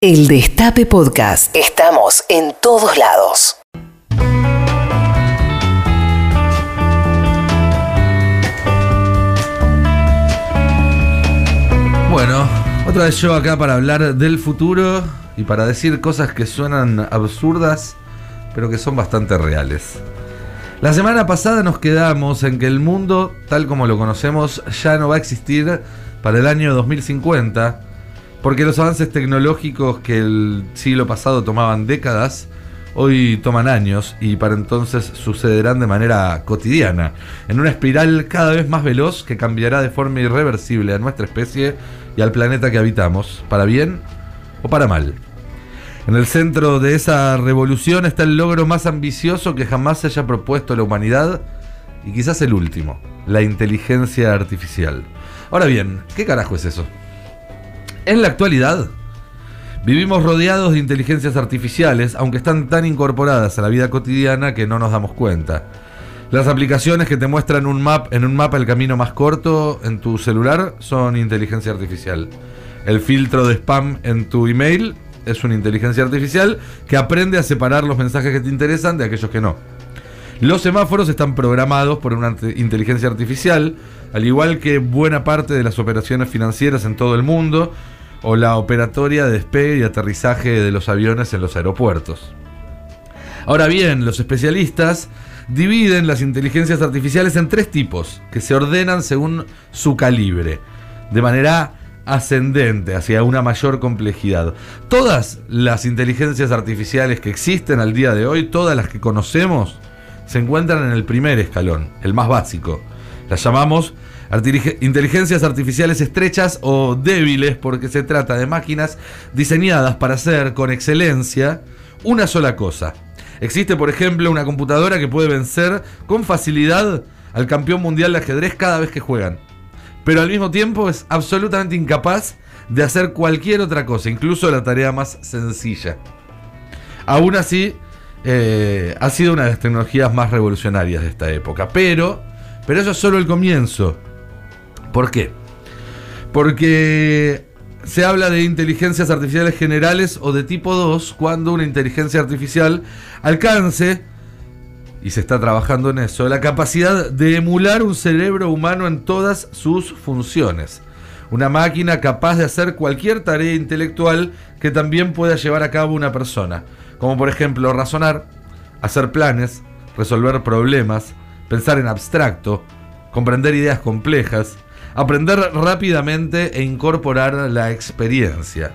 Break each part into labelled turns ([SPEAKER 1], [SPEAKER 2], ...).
[SPEAKER 1] El Destape Podcast. Estamos en todos lados.
[SPEAKER 2] Bueno, otra vez yo acá para hablar del futuro y para decir cosas que suenan absurdas, pero que son bastante reales. La semana pasada nos quedamos en que el mundo, tal como lo conocemos, ya no va a existir para el año 2050 porque los avances tecnológicos que el siglo pasado tomaban décadas, hoy toman años y para entonces sucederán de manera cotidiana, en una espiral cada vez más veloz que cambiará de forma irreversible a nuestra especie y al planeta que habitamos, para bien o para mal. En el centro de esa revolución está el logro más ambicioso que jamás se haya propuesto la humanidad y quizás el último, la inteligencia artificial. Ahora bien, ¿qué carajo es eso? En la actualidad, vivimos rodeados de inteligencias artificiales, aunque están tan incorporadas a la vida cotidiana que no nos damos cuenta. Las aplicaciones que te muestran un map, en un mapa el camino más corto en tu celular son inteligencia artificial. El filtro de spam en tu email es una inteligencia artificial que aprende a separar los mensajes que te interesan de aquellos que no. Los semáforos están programados por una inteligencia artificial, al igual que buena parte de las operaciones financieras en todo el mundo, o la operatoria de despegue y aterrizaje de los aviones en los aeropuertos. Ahora bien, los especialistas dividen las inteligencias artificiales en tres tipos, que se ordenan según su calibre, de manera ascendente hacia una mayor complejidad. Todas las inteligencias artificiales que existen al día de hoy, todas las que conocemos, se encuentran en el primer escalón, el más básico. Las llamamos inteligencias artificiales estrechas o débiles porque se trata de máquinas diseñadas para hacer con excelencia una sola cosa. Existe, por ejemplo, una computadora que puede vencer con facilidad al campeón mundial de ajedrez cada vez que juegan. Pero al mismo tiempo es absolutamente incapaz de hacer cualquier otra cosa, incluso la tarea más sencilla. Aún así, eh, ha sido una de las tecnologías más revolucionarias de esta época. Pero, pero eso es solo el comienzo. ¿Por qué? Porque se habla de inteligencias artificiales generales o de tipo 2 cuando una inteligencia artificial alcance, y se está trabajando en eso, la capacidad de emular un cerebro humano en todas sus funciones. Una máquina capaz de hacer cualquier tarea intelectual que también pueda llevar a cabo una persona, como por ejemplo razonar, hacer planes, resolver problemas, pensar en abstracto, comprender ideas complejas, aprender rápidamente e incorporar la experiencia.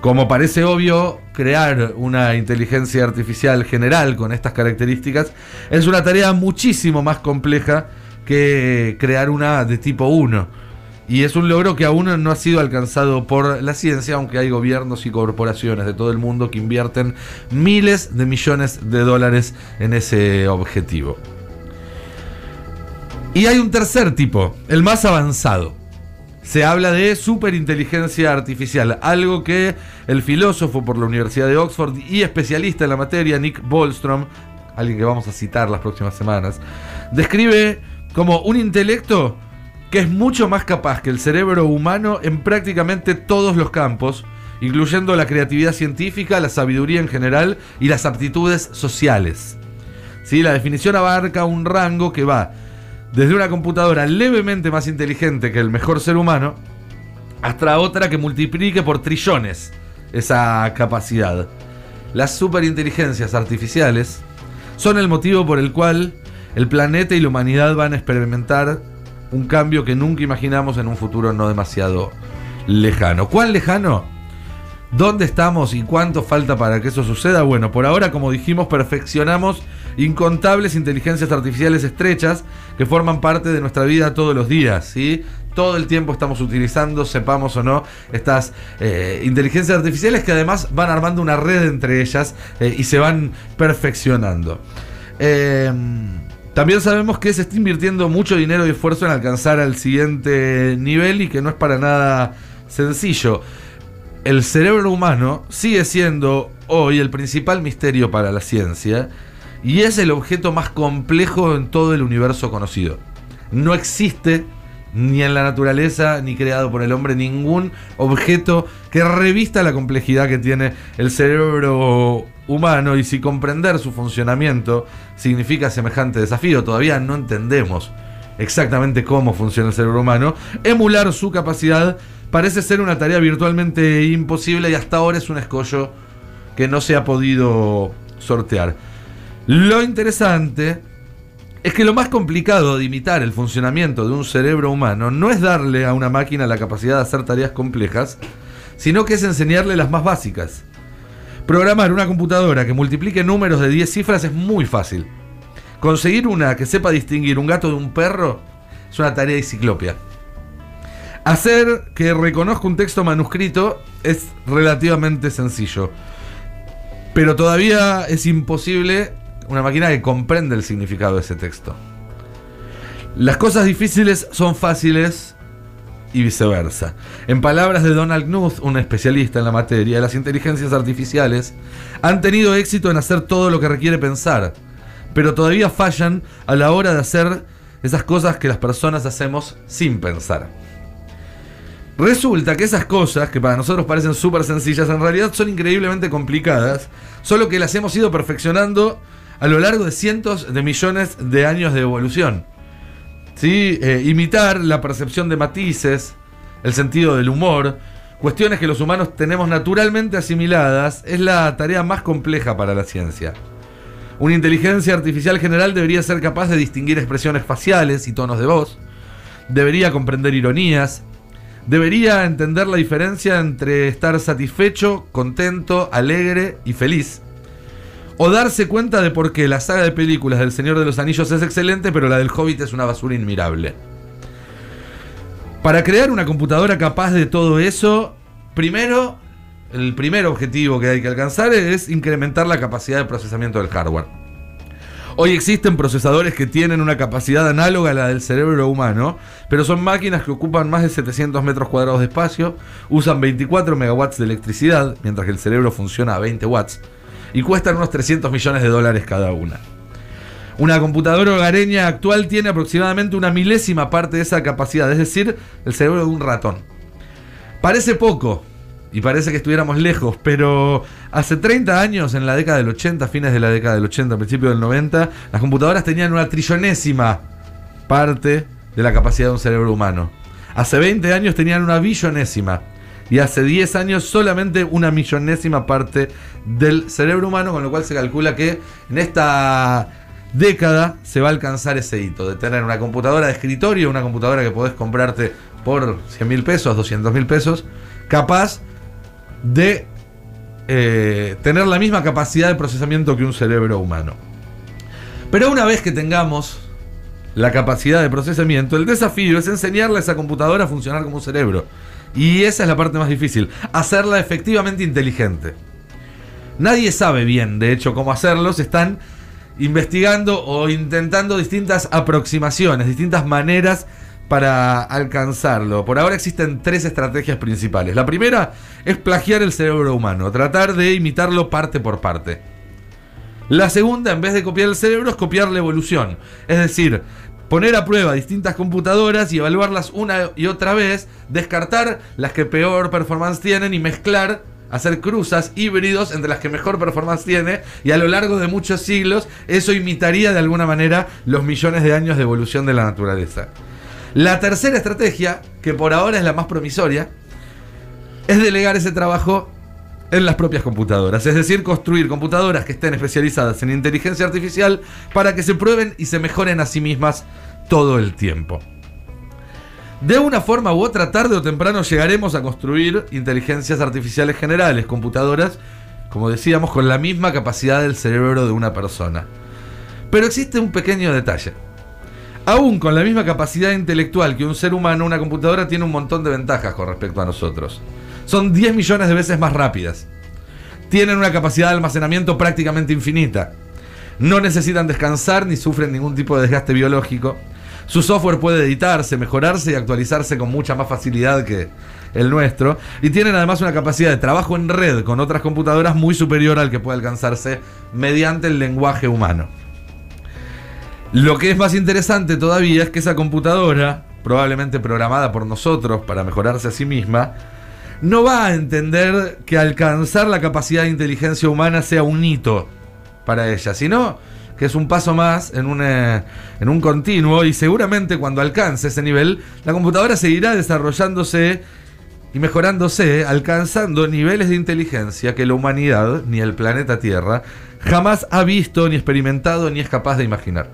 [SPEAKER 2] Como parece obvio, crear una inteligencia artificial general con estas características es una tarea muchísimo más compleja que crear una de tipo 1. Y es un logro que aún no ha sido alcanzado por la ciencia, aunque hay gobiernos y corporaciones de todo el mundo que invierten miles de millones de dólares en ese objetivo. Y hay un tercer tipo, el más avanzado. Se habla de superinteligencia artificial, algo que el filósofo por la Universidad de Oxford y especialista en la materia, Nick Bostrom, alguien que vamos a citar las próximas semanas, describe como un intelecto que es mucho más capaz que el cerebro humano en prácticamente todos los campos, incluyendo la creatividad científica, la sabiduría en general y las aptitudes sociales. ¿Sí? La definición abarca un rango que va desde una computadora levemente más inteligente que el mejor ser humano, hasta otra que multiplique por trillones esa capacidad. Las superinteligencias artificiales son el motivo por el cual el planeta y la humanidad van a experimentar un cambio que nunca imaginamos en un futuro no demasiado lejano. ¿Cuán lejano? ¿Dónde estamos y cuánto falta para que eso suceda? Bueno, por ahora, como dijimos, perfeccionamos incontables inteligencias artificiales estrechas que forman parte de nuestra vida todos los días, ¿sí? Todo el tiempo estamos utilizando, sepamos o no, estas eh, inteligencias artificiales que además van armando una red entre ellas eh, y se van perfeccionando. Em, también sabemos que se está invirtiendo mucho dinero y esfuerzo en alcanzar al siguiente nivel y que no es para nada sencillo. El cerebro humano sigue siendo hoy el principal misterio para la ciencia y es el objeto más complejo en todo el universo conocido. No existe ni en la naturaleza, ni creado por el hombre, ningún objeto que revista la complejidad que tiene el cerebro humano y si comprender su funcionamiento significa semejante desafío, todavía no entendemos exactamente cómo funciona el cerebro humano, emular su capacidad parece ser una tarea virtualmente imposible y hasta ahora es un escollo que no se ha podido sortear. Lo interesante es que lo más complicado de imitar el funcionamiento de un cerebro humano no es darle a una máquina la capacidad de hacer tareas complejas, sino que es enseñarle las más básicas. Programar una computadora que multiplique números de 10 cifras es muy fácil. Conseguir una que sepa distinguir un gato de un perro es una tarea de ciclopia. Hacer que reconozca un texto manuscrito es relativamente sencillo. Pero todavía es imposible una máquina que comprenda el significado de ese texto. Las cosas difíciles son fáciles y viceversa. En palabras de Donald Knuth, un especialista en la materia, las inteligencias artificiales han tenido éxito en hacer todo lo que requiere pensar, pero todavía fallan a la hora de hacer esas cosas que las personas hacemos sin pensar. Resulta que esas cosas, que para nosotros parecen súper sencillas, en realidad son increíblemente complicadas, solo que las hemos ido perfeccionando a lo largo de cientos de millones de años de evolución. Eh, imitar la percepción de matices, el sentido del humor, cuestiones que los humanos tenemos naturalmente asimiladas, es la tarea más compleja para la ciencia. Una inteligencia artificial general debería ser capaz de distinguir expresiones faciales y tonos de voz, debería comprender ironías, debería entender la diferencia entre estar satisfecho, contento, alegre y feliz. O darse cuenta de por qué la saga de películas del Señor de los Anillos es excelente, pero la del Hobbit es una basura inmirable. Para crear una computadora capaz de todo eso, primero, el primer objetivo que hay que alcanzar es incrementar la capacidad de procesamiento del hardware. Hoy existen procesadores que tienen una capacidad análoga a la del cerebro humano, pero son máquinas que ocupan más de 700 metros cuadrados de espacio, usan 24 megawatts de electricidad, mientras que el cerebro funciona a 20 watts, y cuestan unos 300 millones de dólares cada una. Una computadora hogareña actual tiene aproximadamente una milésima parte de esa capacidad, es decir, el cerebro de un ratón. Parece poco, y parece que estuviéramos lejos, pero hace 30 años, en la década del 80, fines de la década del 80, principios del 90, las computadoras tenían una trillonésima parte de la capacidad de un cerebro humano. Hace 20 años tenían una billonésima. Y hace 10 años solamente una millonésima parte del cerebro humano, con lo cual se calcula que en esta década se va a alcanzar ese hito de tener una computadora de escritorio, una computadora que podés comprarte por 100 mil pesos, 200 mil pesos, capaz de eh, tener la misma capacidad de procesamiento que un cerebro humano. Pero una vez que tengamos la capacidad de procesamiento, el desafío es enseñarle a esa computadora a funcionar como un cerebro. Y esa es la parte más difícil, hacerla efectivamente inteligente. Nadie sabe bien, de hecho, cómo hacerlo. Se están investigando o intentando distintas aproximaciones, distintas maneras para alcanzarlo. Por ahora existen tres estrategias principales. La primera es plagiar el cerebro humano, tratar de imitarlo parte por parte. La segunda, en vez de copiar el cerebro, es copiar la evolución. Es decir, poner a prueba distintas computadoras y evaluarlas una y otra vez, descartar las que peor performance tienen y mezclar, hacer cruzas, híbridos entre las que mejor performance tiene y a lo largo de muchos siglos eso imitaría de alguna manera los millones de años de evolución de la naturaleza. La tercera estrategia, que por ahora es la más promisoria, es delegar ese trabajo en las propias computadoras, es decir, construir computadoras que estén especializadas en inteligencia artificial para que se prueben y se mejoren a sí mismas todo el tiempo. De una forma u otra, tarde o temprano llegaremos a construir inteligencias artificiales generales, computadoras, como decíamos, con la misma capacidad del cerebro de una persona. Pero existe un pequeño detalle. Aún con la misma capacidad intelectual que un ser humano, una computadora tiene un montón de ventajas con respecto a nosotros. Son 10 millones de veces más rápidas. Tienen una capacidad de almacenamiento prácticamente infinita. No necesitan descansar ni sufren ningún tipo de desgaste biológico. Su software puede editarse, mejorarse y actualizarse con mucha más facilidad que el nuestro. Y tienen además una capacidad de trabajo en red con otras computadoras muy superior al que puede alcanzarse mediante el lenguaje humano. Lo que es más interesante todavía es que esa computadora probablemente programada por nosotros para mejorarse a sí misma, no va a entender que alcanzar la capacidad de inteligencia humana sea un hito para ella, sino que es un paso más en un, eh, en un continuo y seguramente cuando alcance ese nivel, la computadora seguirá desarrollándose y mejorándose, alcanzando niveles de inteligencia que la humanidad, ni el planeta Tierra, jamás ha visto, ni experimentado, ni es capaz de imaginar.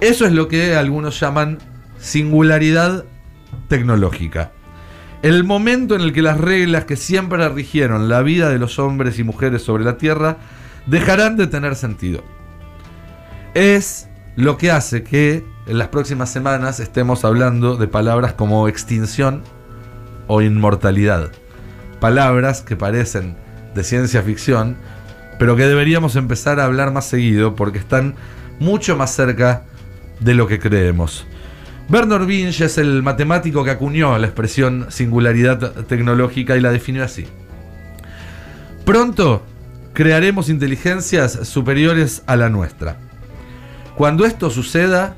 [SPEAKER 2] Eso es lo que algunos llaman singularidad tecnológica. El momento en el que las reglas que siempre rigieron la vida de los hombres y mujeres sobre la Tierra dejarán de tener sentido. Es lo que hace que en las próximas semanas estemos hablando de palabras como extinción o inmortalidad. Palabras que parecen de ciencia ficción, pero que deberíamos empezar a hablar más seguido porque están mucho más cerca de lo que creemos. Bernard Vinge es el matemático que acuñó la expresión singularidad tecnológica y la definió así. Pronto crearemos inteligencias superiores a la nuestra. Cuando esto suceda,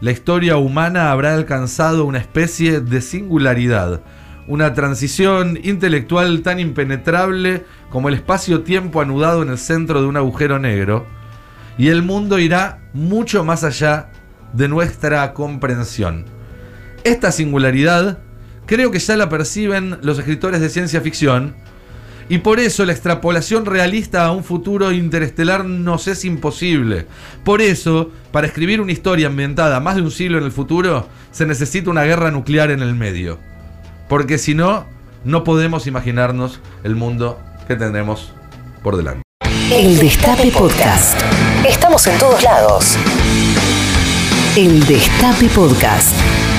[SPEAKER 2] la historia humana habrá alcanzado una especie de singularidad, una transición intelectual tan impenetrable como el espacio-tiempo anudado en el centro de un agujero negro, y el mundo irá mucho más allá de nuestra comprensión. Esta singularidad creo que ya la perciben los escritores de ciencia ficción, y por eso la extrapolación realista a un futuro interestelar nos es imposible. Por eso, para escribir una historia ambientada más de un siglo en el futuro, se necesita una guerra nuclear en el medio. Porque si no, no podemos imaginarnos el mundo que tendremos por delante.
[SPEAKER 1] El Destape Podcast. Estamos en todos lados. El Destape Podcast.